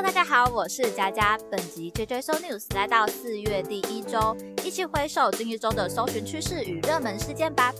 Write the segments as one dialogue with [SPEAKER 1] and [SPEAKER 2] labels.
[SPEAKER 1] 大家好，我是佳佳。本集 JJ So News 来到四月第一周，一起回首近一周的搜寻趋势与热门事件吧。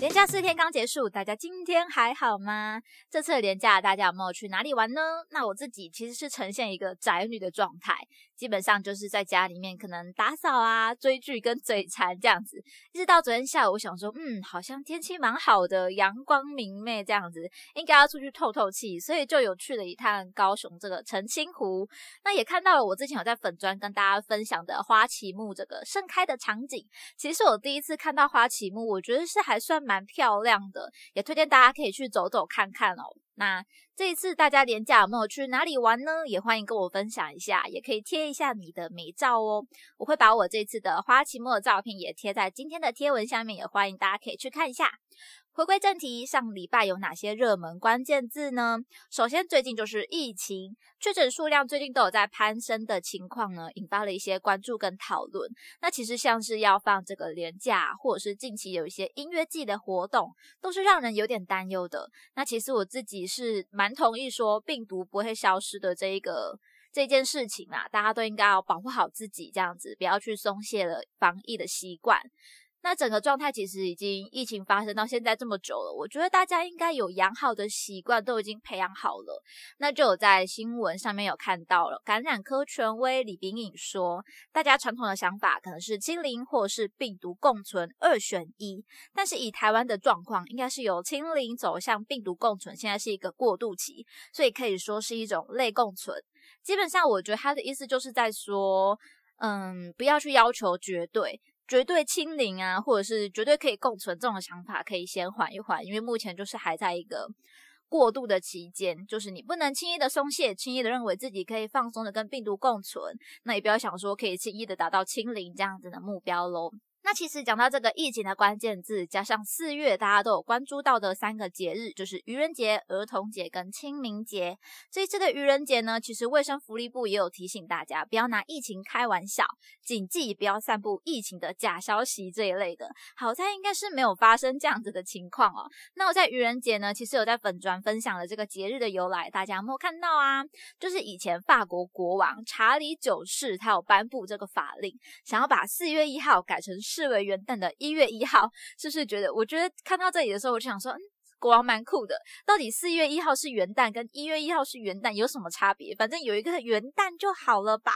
[SPEAKER 1] 连假四天刚结束，大家今天还好吗？这次的连假大家有没有去哪里玩呢？那我自己其实是呈现一个宅女的状态，基本上就是在家里面可能打扫啊、追剧跟嘴馋这样子。一直到昨天下午，我想说，嗯，好像天气蛮好的，阳光明媚这样子，应该要出去透透气，所以就有去了一趟高雄这个澄清湖。那也看到了我之前有在粉砖跟大家分享的花旗木这个盛开的场景。其实我第一次看到花旗木，我觉得是还算蛮。漂亮的，也推荐大家可以去走走看看哦。那这一次大家连假有没有去哪里玩呢？也欢迎跟我分享一下，也可以贴一下你的美照哦。我会把我这次的花期末的照片也贴在今天的贴文下面，也欢迎大家可以去看一下。回归正题，上礼拜有哪些热门关键字呢？首先，最近就是疫情确诊数量最近都有在攀升的情况呢，引发了一些关注跟讨论。那其实像是要放这个年假，或者是近期有一些音乐季的活动，都是让人有点担忧的。那其实我自己是蛮同意说病毒不会消失的这一个这件事情啊，大家都应该要保护好自己，这样子不要去松懈了防疫的习惯。那整个状态其实已经疫情发生到现在这么久了，我觉得大家应该有养好的习惯，都已经培养好了。那就有在新闻上面有看到了，感染科权威李炳颖说，大家传统的想法可能是清零或是病毒共存二选一，但是以台湾的状况，应该是由清零走向病毒共存，现在是一个过渡期，所以可以说是一种类共存。基本上，我觉得他的意思就是在说，嗯，不要去要求绝对。绝对清零啊，或者是绝对可以共存这种想法，可以先缓一缓，因为目前就是还在一个过渡的期间，就是你不能轻易的松懈，轻易的认为自己可以放松的跟病毒共存，那也不要想说可以轻易的达到清零这样子的目标喽。那其实讲到这个疫情的关键字，加上四月大家都有关注到的三个节日，就是愚人节、儿童节跟清明节。这一次的愚人节呢，其实卫生福利部也有提醒大家，不要拿疫情开玩笑，谨记不要散布疫情的假消息这一类的。好在应该是没有发生这样子的情况哦。那我在愚人节呢，其实有在粉砖分享了这个节日的由来，大家有没有看到啊？就是以前法国国王查理九世他有颁布这个法令，想要把四月一号改成。视为元旦的一月一号，是不是觉得？我觉得看到这里的时候，我就想说，嗯，国王蛮酷的。到底四月一号是元旦，跟一月一号是元旦有什么差别？反正有一个元旦就好了吧？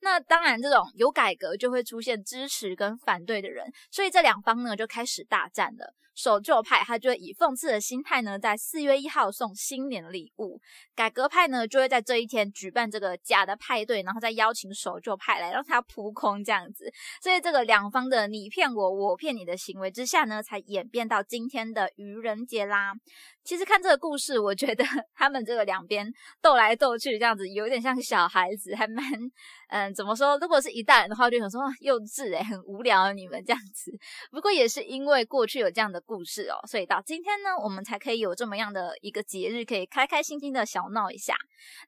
[SPEAKER 1] 那当然，这种有改革就会出现支持跟反对的人，所以这两方呢就开始大战了。守旧派他就会以讽刺的心态呢，在四月一号送新年礼物；改革派呢就会在这一天举办这个假的派对，然后再邀请守旧派来让他扑空这样子。所以这个两方的你骗我，我骗你的行为之下呢，才演变到今天的愚人节啦。其实看这个故事，我觉得 他们这个两边斗来斗去，这样子有点像小孩子，还蛮嗯，怎么说？如果是一代人的话，就想说幼稚诶，很无聊你们这样子。不过也是因为过去有这样的故事哦，所以到今天呢，我们才可以有这么样的一个节日，可以开开心心的小闹一下。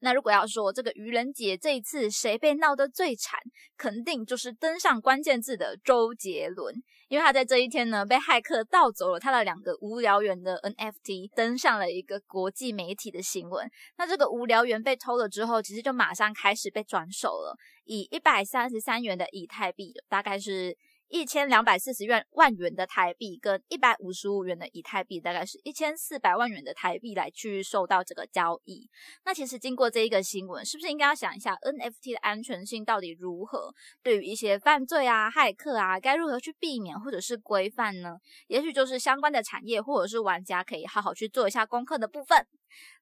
[SPEAKER 1] 那如果要说这个愚人节这一次谁被闹得最惨，肯定就是登上关键字的周杰伦，因为他在这一天呢被骇客盗走了他的两个无聊猿的 NFT。登上了一个国际媒体的新闻。那这个无聊猿被偷了之后，其实就马上开始被转手了，以一百三十三元的以太币，大概是。一千两百四十元万元的台币跟一百五十五元的以太币，大概是一千四百万元的台币来去受到这个交易。那其实经过这一个新闻，是不是应该要想一下 NFT 的安全性到底如何？对于一些犯罪啊、骇客啊，该如何去避免或者是规范呢？也许就是相关的产业或者是玩家可以好好去做一下功课的部分。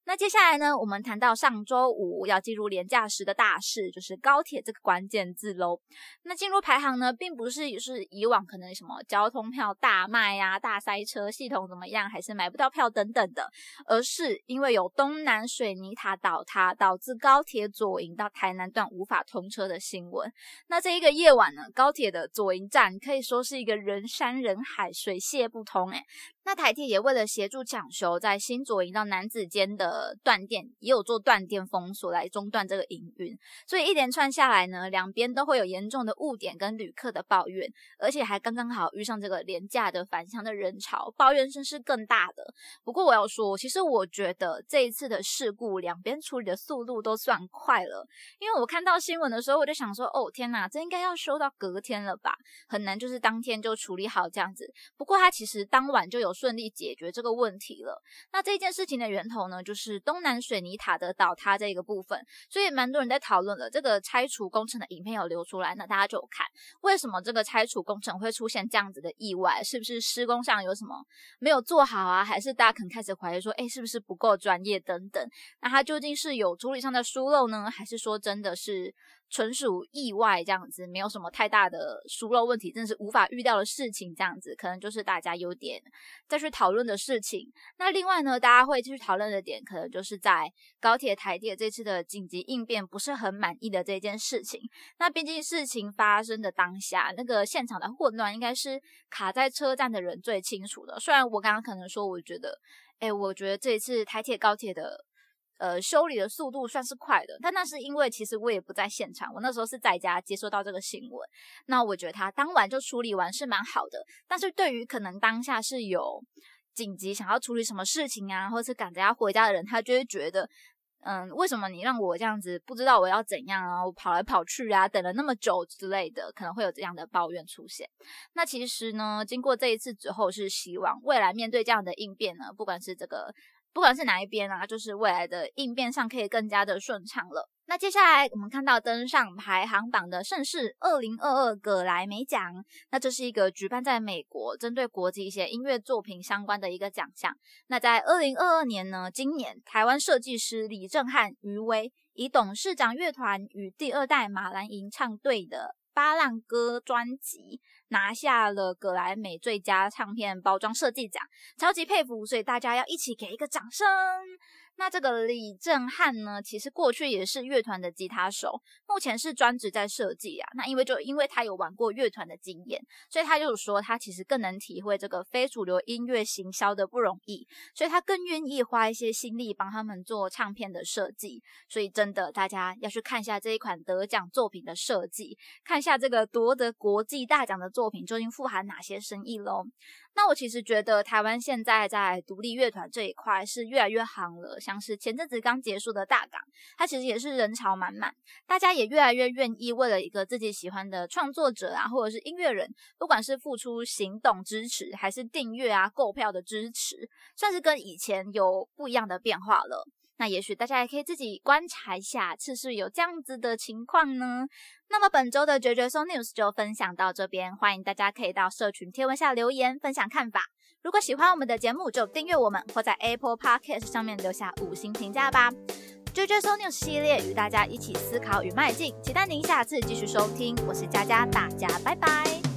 [SPEAKER 1] 那接下来呢，我们谈到上周五要进入廉价时的大事，就是高铁这个关键字喽。那进入排行呢，并不是是以往可能什么交通票大卖呀、大塞车、系统怎么样，还是买不到票等等的，而是因为有东南水泥塔倒塌，导致高铁左营到台南段无法通车的新闻。那这一个夜晚呢，高铁的左营站可以说是一个人山人海、水泄不通，诶那台铁也为了协助抢修，在新左营到南子间的断电，也有做断电封锁来中断这个营运。所以一连串下来呢，两边都会有严重的误点跟旅客的抱怨，而且还刚刚好遇上这个廉价的返乡的人潮，抱怨声是更大的。不过我要说，其实我觉得这一次的事故，两边处理的速度都算快了。因为我看到新闻的时候，我就想说，哦天哪，这应该要修到隔天了吧？很难就是当天就处理好这样子。不过他其实当晚就有。顺利解决这个问题了。那这件事情的源头呢，就是东南水泥塔的倒塌这个部分，所以蛮多人在讨论了。这个拆除工程的影片有流出来，那大家就看为什么这个拆除工程会出现这样子的意外，是不是施工上有什么没有做好啊？还是大家可能开始怀疑说，哎，是不是不够专业等等？那它究竟是有处理上的疏漏呢，还是说真的是？纯属意外，这样子没有什么太大的疏漏问题，真的是无法预料的事情，这样子可能就是大家有点再去讨论的事情。那另外呢，大家会继续讨论的点，可能就是在高铁台铁这次的紧急应变不是很满意的这件事情。那毕竟事情发生的当下，那个现场的混乱，应该是卡在车站的人最清楚的。虽然我刚刚可能说，我觉得，哎，我觉得这一次台铁高铁的。呃，修理的速度算是快的，但那是因为其实我也不在现场，我那时候是在家接收到这个新闻。那我觉得他当晚就处理完是蛮好的，但是对于可能当下是有紧急想要处理什么事情啊，或是赶着要回家的人，他就会觉得，嗯，为什么你让我这样子不知道我要怎样啊？我跑来跑去啊，等了那么久之类的，可能会有这样的抱怨出现。那其实呢，经过这一次之后，是希望未来面对这样的应变呢，不管是这个。不管是哪一边啊，就是未来的应变上可以更加的顺畅了。那接下来我们看到登上排行榜的盛世二零二二葛莱美奖，那这是一个举办在美国，针对国际一些音乐作品相关的一个奖项。那在二零二二年呢，今年台湾设计师李正汉余威以董事长乐团与第二代马兰吟唱队的。阿浪歌专辑拿下了格莱美最佳唱片包装设计奖，超级佩服，所以大家要一起给一个掌声。那这个李正汉呢，其实过去也是乐团的吉他手，目前是专职在设计啊。那因为就因为他有玩过乐团的经验，所以他就说他其实更能体会这个非主流音乐行销的不容易，所以他更愿意花一些心力帮他们做唱片的设计。所以真的，大家要去看一下这一款得奖作品的设计，看一下这个夺得国际大奖的作品究竟富含哪些深意喽。那我其实觉得台湾现在在独立乐团这一块是越来越行了，像是前阵子刚结束的大港，它其实也是人潮满满，大家也越来越愿意为了一个自己喜欢的创作者啊，或者是音乐人，不管是付出行动支持，还是订阅啊、购票的支持，算是跟以前有不一样的变化了。那也许大家也可以自己观察一下，是不是有这样子的情况呢？那么本周的绝绝松 news 就分享到这边，欢迎大家可以到社群贴文下留言分享看法。如果喜欢我们的节目，就订阅我们，或在 Apple Podcast 上面留下五星评价吧。绝绝松 news 系列与大家一起思考与迈进，期待您下次继续收听。我是佳佳，大家拜拜。